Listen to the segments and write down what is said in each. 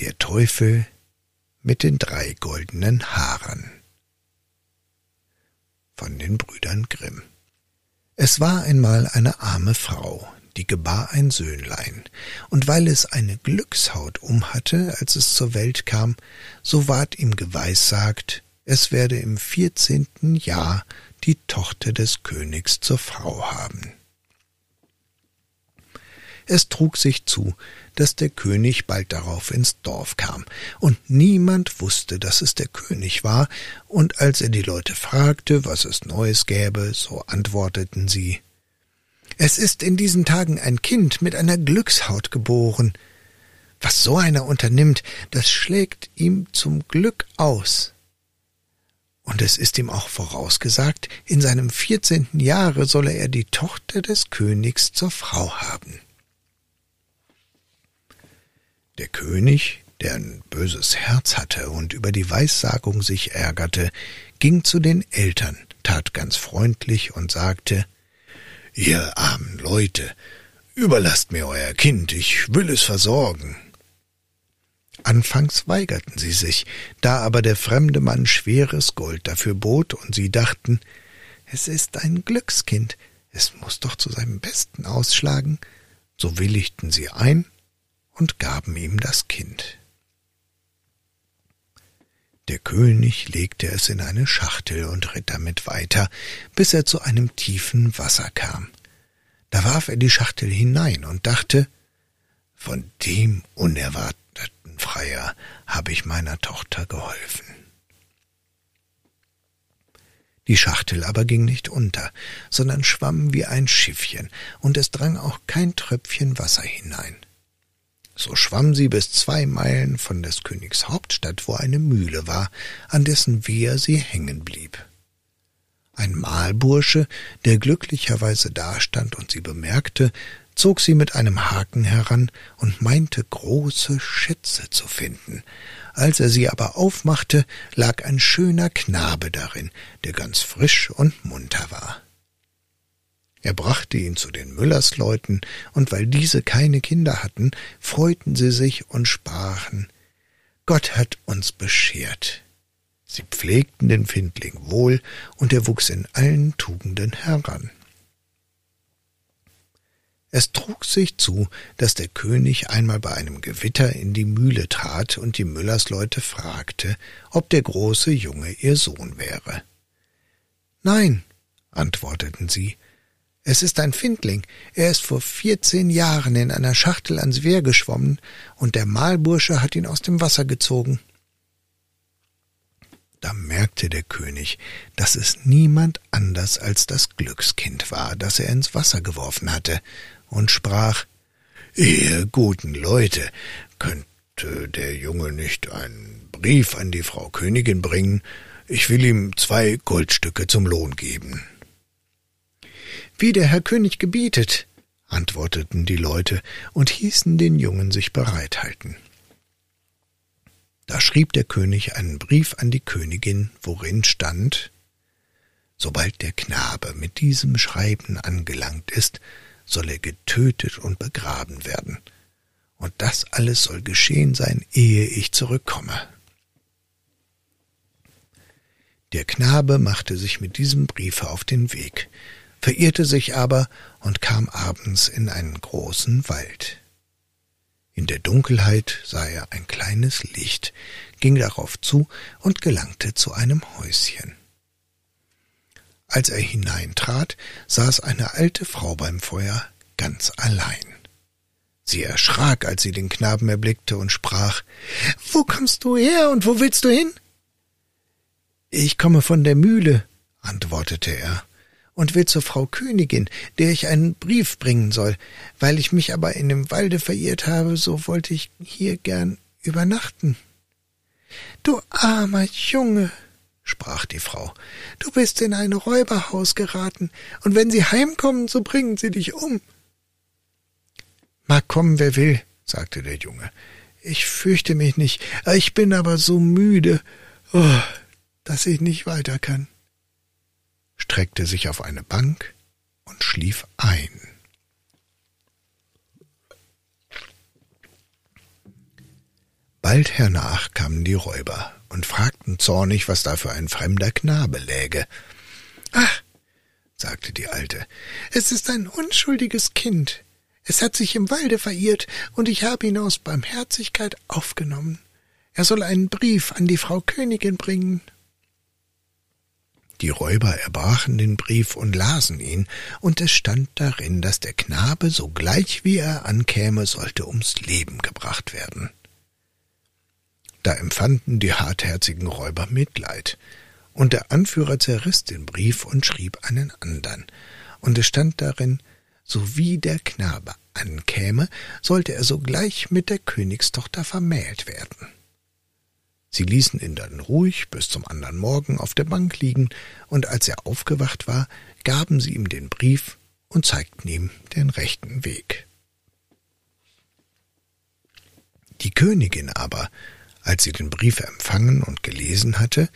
Der Teufel mit den drei goldenen Haaren von den Brüdern Grimm. Es war einmal eine arme Frau, die gebar ein Söhnlein, und weil es eine Glückshaut umhatte, als es zur Welt kam, so ward ihm geweissagt, es werde im vierzehnten Jahr die Tochter des Königs zur Frau haben. Es trug sich zu, dass der König bald darauf ins Dorf kam, und niemand wusste, dass es der König war, und als er die Leute fragte, was es Neues gäbe, so antworteten sie Es ist in diesen Tagen ein Kind mit einer Glückshaut geboren. Was so einer unternimmt, das schlägt ihm zum Glück aus. Und es ist ihm auch vorausgesagt, in seinem vierzehnten Jahre solle er die Tochter des Königs zur Frau haben. Der König, der ein böses Herz hatte und über die Weissagung sich ärgerte, ging zu den Eltern, tat ganz freundlich und sagte Ihr armen Leute, überlasst mir euer Kind, ich will es versorgen. Anfangs weigerten sie sich, da aber der fremde Mann schweres Gold dafür bot, und sie dachten, es ist ein Glückskind, es muss doch zu seinem Besten ausschlagen, so willigten sie ein und gaben ihm das Kind. Der König legte es in eine Schachtel und ritt damit weiter, bis er zu einem tiefen Wasser kam. Da warf er die Schachtel hinein und dachte, von dem unerwarteten Freier habe ich meiner Tochter geholfen. Die Schachtel aber ging nicht unter, sondern schwamm wie ein Schiffchen, und es drang auch kein Tröpfchen Wasser hinein. So schwamm sie bis zwei Meilen von des Königs Hauptstadt, wo eine Mühle war, an dessen Wehr sie hängen blieb. Ein Mahlbursche, der glücklicherweise dastand und sie bemerkte, zog sie mit einem Haken heran und meinte große Schätze zu finden. Als er sie aber aufmachte, lag ein schöner Knabe darin, der ganz frisch und munter war. Er brachte ihn zu den Müllersleuten, und weil diese keine Kinder hatten, freuten sie sich und sprachen Gott hat uns beschert. Sie pflegten den Findling wohl, und er wuchs in allen Tugenden heran. Es trug sich zu, dass der König einmal bei einem Gewitter in die Mühle trat und die Müllersleute fragte, ob der große Junge ihr Sohn wäre. Nein, antworteten sie, es ist ein Findling. Er ist vor vierzehn Jahren in einer Schachtel ans Wehr geschwommen, und der Mahlbursche hat ihn aus dem Wasser gezogen. Da merkte der König, dass es niemand anders als das Glückskind war, das er ins Wasser geworfen hatte, und sprach Ihr guten Leute, könnte der Junge nicht einen Brief an die Frau Königin bringen? Ich will ihm zwei Goldstücke zum Lohn geben. Wie der Herr König gebietet, antworteten die Leute und hießen den Jungen sich bereithalten. Da schrieb der König einen Brief an die Königin, worin stand Sobald der Knabe mit diesem Schreiben angelangt ist, soll er getötet und begraben werden, und das alles soll geschehen sein, ehe ich zurückkomme. Der Knabe machte sich mit diesem Briefe auf den Weg, verirrte sich aber und kam abends in einen großen Wald. In der Dunkelheit sah er ein kleines Licht, ging darauf zu und gelangte zu einem Häuschen. Als er hineintrat, saß eine alte Frau beim Feuer ganz allein. Sie erschrak, als sie den Knaben erblickte und sprach Wo kommst du her und wo willst du hin? Ich komme von der Mühle, antwortete er und will zur Frau Königin, der ich einen Brief bringen soll. Weil ich mich aber in dem Walde verirrt habe, so wollte ich hier gern übernachten. Du armer Junge, sprach die Frau, du bist in ein Räuberhaus geraten, und wenn sie heimkommen, so bringen sie dich um. Mag kommen, wer will, sagte der Junge. Ich fürchte mich nicht, ich bin aber so müde, oh, dass ich nicht weiter kann, streckte sich auf eine Bank und schlief ein. Bald hernach kamen die Räuber und fragten zornig, was da für ein fremder Knabe läge. Ach, sagte die Alte, es ist ein unschuldiges Kind. Es hat sich im Walde verirrt, und ich habe ihn aus Barmherzigkeit aufgenommen. Er soll einen Brief an die Frau Königin bringen. Die Räuber erbrachen den Brief und lasen ihn, und es stand darin, dass der Knabe, sogleich wie er ankäme, sollte ums Leben gebracht werden. Da empfanden die hartherzigen Räuber Mitleid, und der Anführer zerriss den Brief und schrieb einen andern, und es stand darin, so wie der Knabe ankäme, sollte er sogleich mit der Königstochter vermählt werden. Sie ließen ihn dann ruhig bis zum andern Morgen auf der Bank liegen, und als er aufgewacht war, gaben sie ihm den Brief und zeigten ihm den rechten Weg. Die Königin aber als sie den Brief empfangen und gelesen hatte,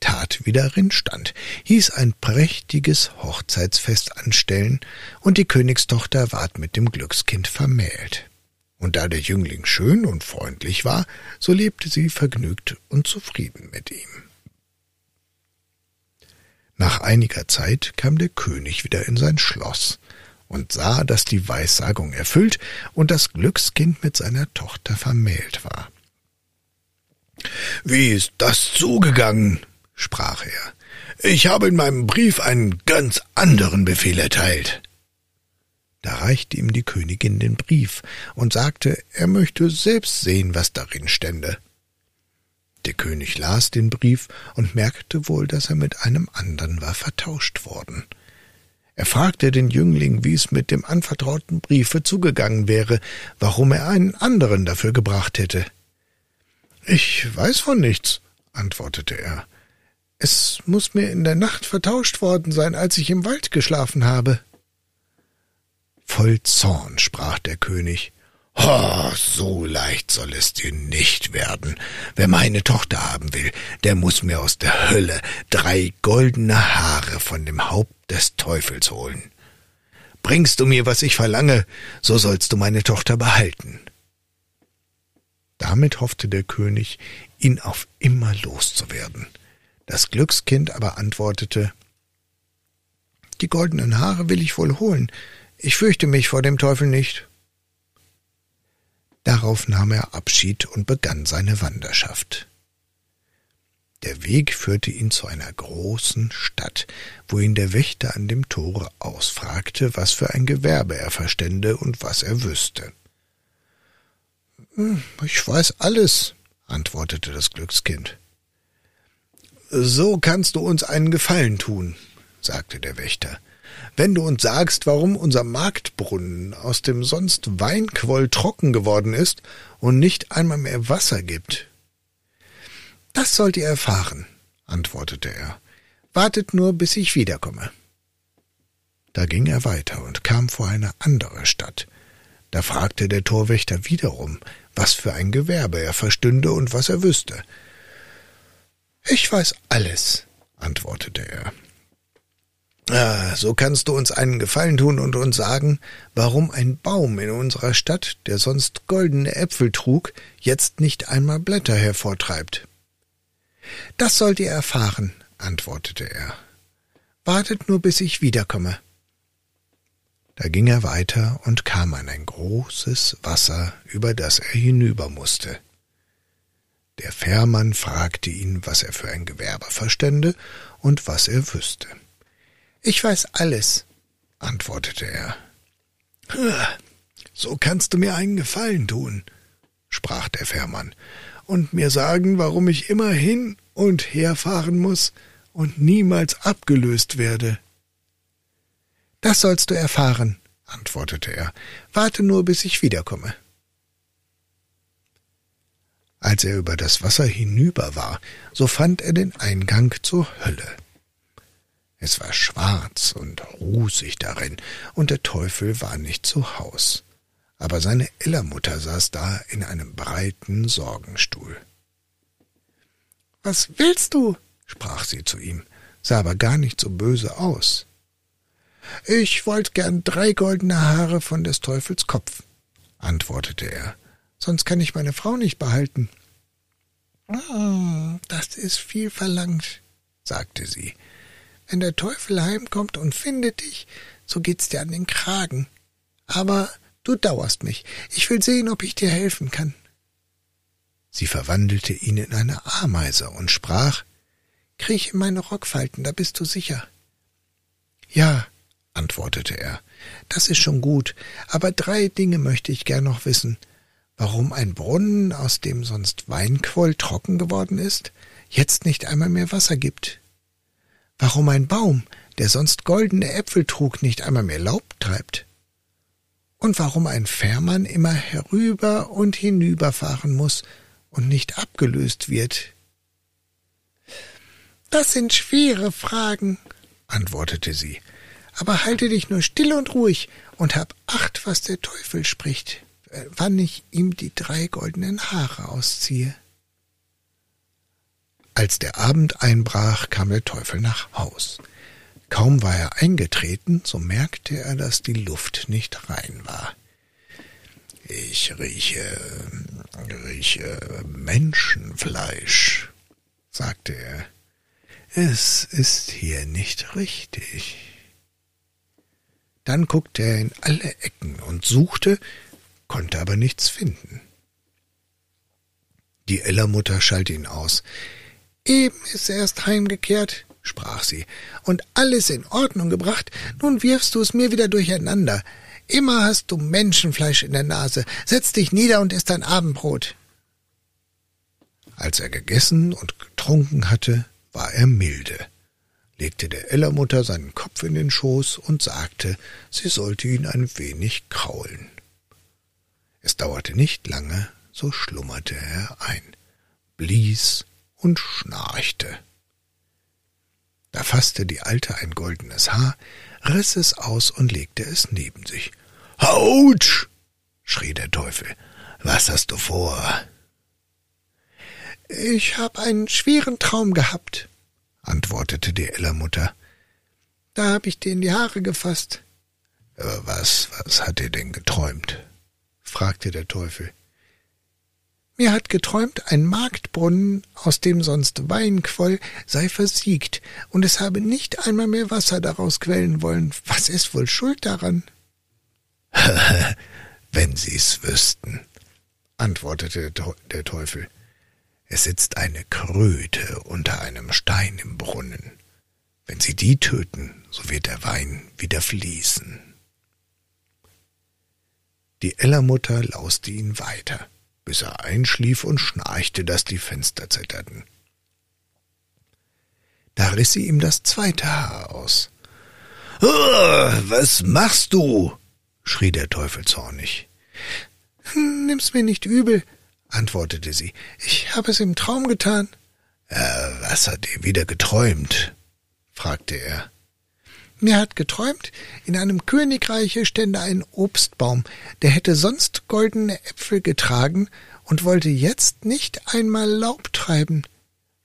tat, wie darin stand, hieß ein prächtiges Hochzeitsfest anstellen, und die Königstochter ward mit dem Glückskind vermählt. Und da der Jüngling schön und freundlich war, so lebte sie vergnügt und zufrieden mit ihm. Nach einiger Zeit kam der König wieder in sein Schloss und sah, dass die Weissagung erfüllt und das Glückskind mit seiner Tochter vermählt war. Wie ist das zugegangen? sprach er. Ich habe in meinem Brief einen ganz anderen Befehl erteilt. Da reichte ihm die Königin den Brief und sagte, er möchte selbst sehen, was darin stände. Der König las den Brief und merkte wohl, dass er mit einem anderen war vertauscht worden. Er fragte den Jüngling, wie es mit dem anvertrauten Briefe zugegangen wäre, warum er einen anderen dafür gebracht hätte. Ich weiß von nichts, antwortete er. Es muss mir in der Nacht vertauscht worden sein, als ich im Wald geschlafen habe. Voll Zorn sprach der König. Oh, so leicht soll es dir nicht werden. Wer meine Tochter haben will, der muss mir aus der Hölle drei goldene Haare von dem Haupt des Teufels holen. Bringst du mir, was ich verlange, so sollst du meine Tochter behalten. Damit hoffte der König, ihn auf immer loszuwerden. Das Glückskind aber antwortete Die goldenen Haare will ich wohl holen, ich fürchte mich vor dem Teufel nicht. Darauf nahm er Abschied und begann seine Wanderschaft. Der Weg führte ihn zu einer großen Stadt, wo ihn der Wächter an dem Tore ausfragte, was für ein Gewerbe er verstände und was er wüsste. Hm, ich weiß alles, antwortete das Glückskind. So kannst du uns einen Gefallen tun, sagte der Wächter, wenn du uns sagst, warum unser Marktbrunnen aus dem sonst Weinquoll trocken geworden ist und nicht einmal mehr Wasser gibt. Das sollt ihr erfahren, antwortete er. Wartet nur, bis ich wiederkomme. Da ging er weiter und kam vor eine andere Stadt. Da fragte der Torwächter wiederum, was für ein Gewerbe er verstünde und was er wüsste. Ich weiß alles, antwortete er. Ah, so kannst du uns einen Gefallen tun und uns sagen, warum ein Baum in unserer Stadt, der sonst goldene Äpfel trug, jetzt nicht einmal Blätter hervortreibt. Das sollt ihr erfahren, antwortete er. Wartet nur, bis ich wiederkomme. Da ging er weiter und kam an ein großes Wasser, über das er hinüber musste. Der Fährmann fragte ihn, was er für ein Gewerbe verstände und was er wüsste. Ich weiß alles, antwortete er. So kannst du mir einen Gefallen tun, sprach der Fährmann, und mir sagen, warum ich immer hin und her fahren muss und niemals abgelöst werde. Das sollst du erfahren, antwortete er. Warte nur, bis ich wiederkomme. Als er über das Wasser hinüber war, so fand er den Eingang zur Hölle. Es war schwarz und rußig darin, und der Teufel war nicht zu Haus. Aber seine Ellermutter saß da in einem breiten Sorgenstuhl. Was willst du? sprach sie zu ihm, sah aber gar nicht so böse aus. Ich wollt gern drei goldene Haare von des Teufels Kopf, antwortete er, sonst kann ich meine Frau nicht behalten. Oh, das ist viel verlangt, sagte sie. Wenn der Teufel heimkommt und findet dich, so geht's dir an den Kragen. Aber du dauerst mich. Ich will sehen, ob ich dir helfen kann. Sie verwandelte ihn in eine Ameise und sprach Kriech in meine Rockfalten, da bist du sicher. Ja, antwortete er, das ist schon gut, aber drei Dinge möchte ich gern noch wissen. Warum ein Brunnen, aus dem sonst Weinquoll trocken geworden ist, jetzt nicht einmal mehr Wasser gibt. Warum ein Baum, der sonst goldene Äpfel trug, nicht einmal mehr Laub treibt. Und warum ein Fährmann immer herüber und hinüberfahren muss und nicht abgelöst wird. Das sind schwere Fragen, antwortete sie aber halte dich nur still und ruhig und hab acht, was der Teufel spricht, äh, wann ich ihm die drei goldenen Haare ausziehe. Als der Abend einbrach, kam der Teufel nach Haus. Kaum war er eingetreten, so merkte er, dass die Luft nicht rein war. Ich rieche, rieche Menschenfleisch, sagte er. Es ist hier nicht richtig. Dann guckte er in alle Ecken und suchte, konnte aber nichts finden. Die Ellermutter schalt ihn aus. Eben ist er erst heimgekehrt, sprach sie, und alles in Ordnung gebracht, nun wirfst du es mir wieder durcheinander. Immer hast du Menschenfleisch in der Nase. Setz dich nieder und iss dein Abendbrot. Als er gegessen und getrunken hatte, war er milde legte der Ellermutter seinen Kopf in den Schoß und sagte, sie sollte ihn ein wenig kraulen. Es dauerte nicht lange, so schlummerte er ein, blies und schnarchte. Da fasste die Alte ein goldenes Haar, riss es aus und legte es neben sich. Hautsch! schrie der Teufel. Was hast du vor? Ich hab einen schweren Traum gehabt, antwortete die Ellermutter. Da hab ich dir in die Haare gefasst. Aber was, was hat dir denn geträumt? fragte der Teufel. Mir hat geträumt, ein Marktbrunnen, aus dem sonst Wein quoll, sei versiegt, und es habe nicht einmal mehr Wasser daraus quellen wollen. Was ist wohl schuld daran? Wenn Sie's wüssten, antwortete der Teufel. Es sitzt eine Kröte unter einem Stein im Brunnen. Wenn Sie die töten, so wird der Wein wieder fließen. Die Ellermutter lauste ihn weiter, bis er einschlief und schnarchte, dass die Fenster zitterten. Da riss sie ihm das zweite Haar aus. Oh, was machst du? schrie der Teufel zornig. Nimm's mir nicht übel, antwortete sie. Ich habe es im Traum getan. Äh, was hat dir wieder geträumt? fragte er. Mir hat geträumt, in einem Königreiche stände ein Obstbaum, der hätte sonst goldene Äpfel getragen und wollte jetzt nicht einmal Laub treiben.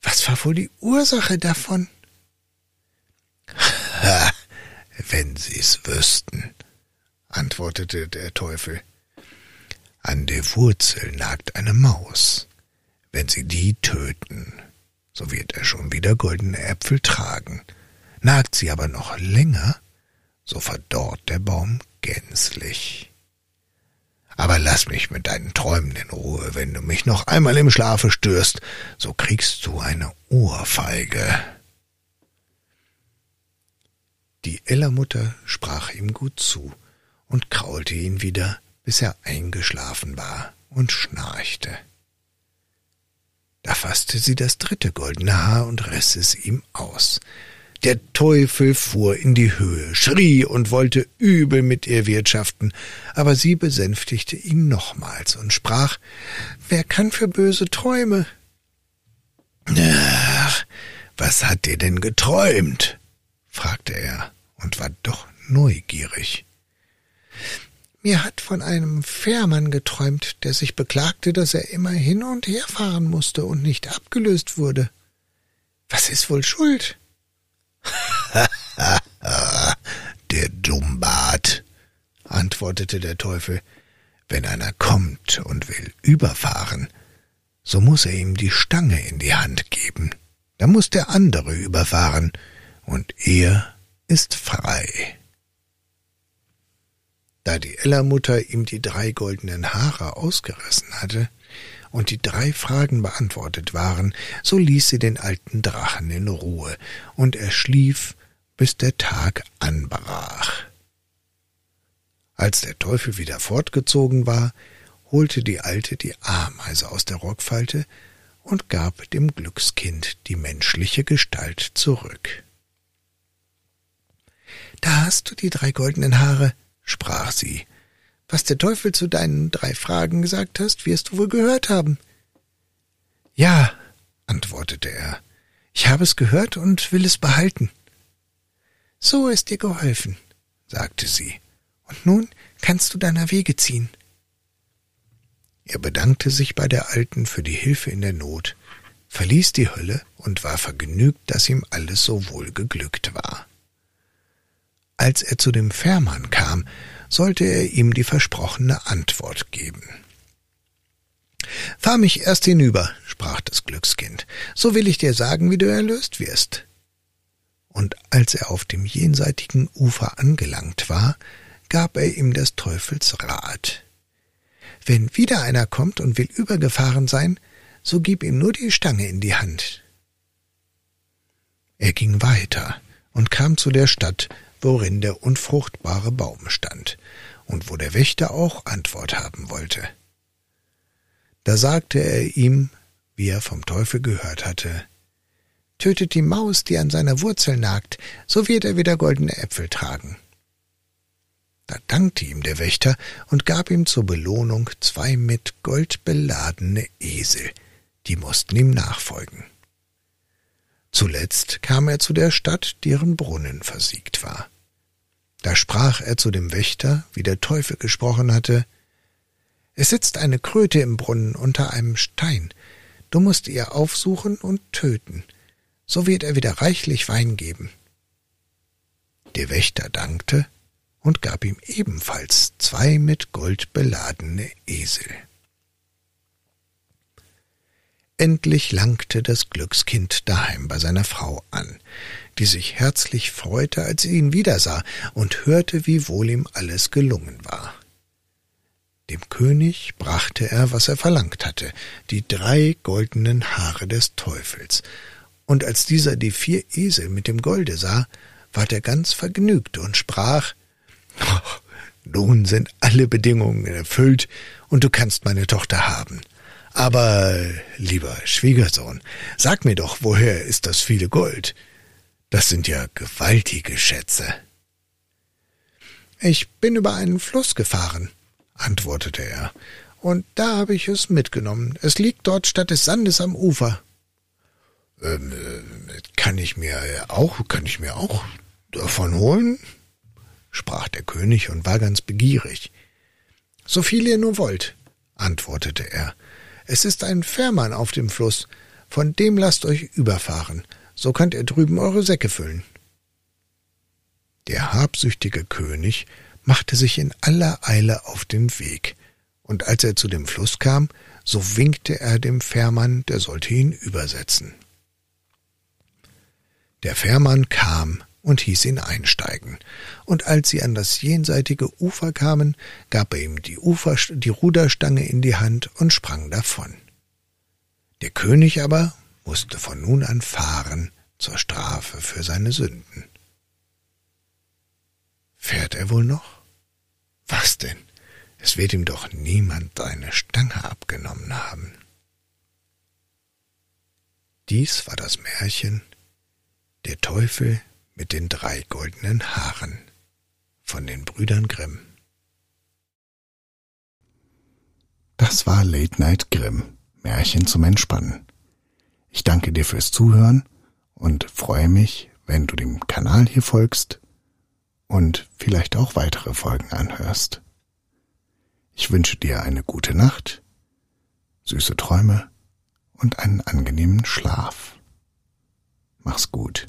Was war wohl die Ursache davon? Ha, wenn Sie's wüssten, antwortete der Teufel. An der Wurzel nagt eine Maus. Wenn Sie die töten, so wird er schon wieder goldene Äpfel tragen. Nagt sie aber noch länger, so verdorrt der Baum gänzlich. Aber lass mich mit deinen Träumen in Ruhe. Wenn du mich noch einmal im Schlafe störst, so kriegst du eine Ohrfeige. Die Ellermutter sprach ihm gut zu und kraulte ihn wieder bis er eingeschlafen war und schnarchte. Da fasste sie das dritte goldene Haar und riss es ihm aus. Der Teufel fuhr in die Höhe, schrie und wollte übel mit ihr wirtschaften, aber sie besänftigte ihn nochmals und sprach Wer kann für böse Träume? Ach, was hat dir denn geträumt? fragte er und war doch neugierig. Mir hat von einem Fährmann geträumt, der sich beklagte, dass er immer hin und her fahren musste und nicht abgelöst wurde. Was ist wohl schuld? der Dummbart, antwortete der Teufel. Wenn einer kommt und will überfahren, so muss er ihm die Stange in die Hand geben. Da muss der andere überfahren, und er ist frei. Da die Ellermutter ihm die drei goldenen Haare ausgerissen hatte und die drei Fragen beantwortet waren, so ließ sie den alten Drachen in Ruhe, und er schlief, bis der Tag anbrach. Als der Teufel wieder fortgezogen war, holte die Alte die Ameise aus der Rockfalte und gab dem Glückskind die menschliche Gestalt zurück. Da hast du die drei goldenen Haare, sprach sie. Was der Teufel zu deinen drei Fragen gesagt hast, wirst du wohl gehört haben. Ja, antwortete er, ich habe es gehört und will es behalten. So ist dir geholfen, sagte sie, und nun kannst du deiner Wege ziehen. Er bedankte sich bei der Alten für die Hilfe in der Not, verließ die Hölle und war vergnügt, dass ihm alles so wohl geglückt war. Als er zu dem Fährmann kam, sollte er ihm die versprochene Antwort geben. Fahr mich erst hinüber, sprach das Glückskind, so will ich dir sagen, wie du erlöst wirst. Und als er auf dem jenseitigen Ufer angelangt war, gab er ihm des Teufels Rat. Wenn wieder einer kommt und will übergefahren sein, so gib ihm nur die Stange in die Hand. Er ging weiter und kam zu der Stadt, worin der unfruchtbare Baum stand, und wo der Wächter auch Antwort haben wollte. Da sagte er ihm, wie er vom Teufel gehört hatte, Tötet die Maus, die an seiner Wurzel nagt, so wird er wieder goldene Äpfel tragen. Da dankte ihm der Wächter und gab ihm zur Belohnung zwei mit Gold beladene Esel, die mussten ihm nachfolgen. Zuletzt kam er zu der Stadt, deren Brunnen versiegt war. Da sprach er zu dem Wächter, wie der Teufel gesprochen hatte, Es sitzt eine Kröte im Brunnen unter einem Stein, du musst ihr aufsuchen und töten, so wird er wieder reichlich Wein geben. Der Wächter dankte und gab ihm ebenfalls zwei mit Gold beladene Esel. Endlich langte das Glückskind daheim bei seiner Frau an, die sich herzlich freute, als sie ihn wiedersah und hörte, wie wohl ihm alles gelungen war. Dem König brachte er, was er verlangt hatte, die drei goldenen Haare des Teufels, und als dieser die vier Esel mit dem Golde sah, ward er ganz vergnügt und sprach oh, Nun sind alle Bedingungen erfüllt, und du kannst meine Tochter haben. Aber, lieber Schwiegersohn, sag mir doch, woher ist das viele Gold? Das sind ja gewaltige Schätze. Ich bin über einen Fluss gefahren, antwortete er, und da habe ich es mitgenommen. Es liegt dort statt des Sandes am Ufer. Ähm, äh, kann ich mir auch, kann ich mir auch davon holen? sprach der König und war ganz begierig. So viel ihr nur wollt, antwortete er. Es ist ein Fährmann auf dem Fluss, von dem lasst euch überfahren, so könnt ihr drüben eure Säcke füllen. Der habsüchtige König machte sich in aller Eile auf den Weg, und als er zu dem Fluss kam, so winkte er dem Fährmann, der sollte ihn übersetzen. Der Fährmann kam und hieß ihn einsteigen, und als sie an das jenseitige Ufer kamen, gab er ihm die, Ufer, die Ruderstange in die Hand und sprang davon. Der König aber musste von nun an fahren zur Strafe für seine Sünden. Fährt er wohl noch? Was denn? Es wird ihm doch niemand seine Stange abgenommen haben. Dies war das Märchen Der Teufel mit den drei goldenen Haaren von den Brüdern Grimm. Das war Late Night Grimm, Märchen zum Entspannen. Ich danke dir fürs Zuhören und freue mich, wenn du dem Kanal hier folgst und vielleicht auch weitere Folgen anhörst. Ich wünsche dir eine gute Nacht, süße Träume und einen angenehmen Schlaf. Mach's gut.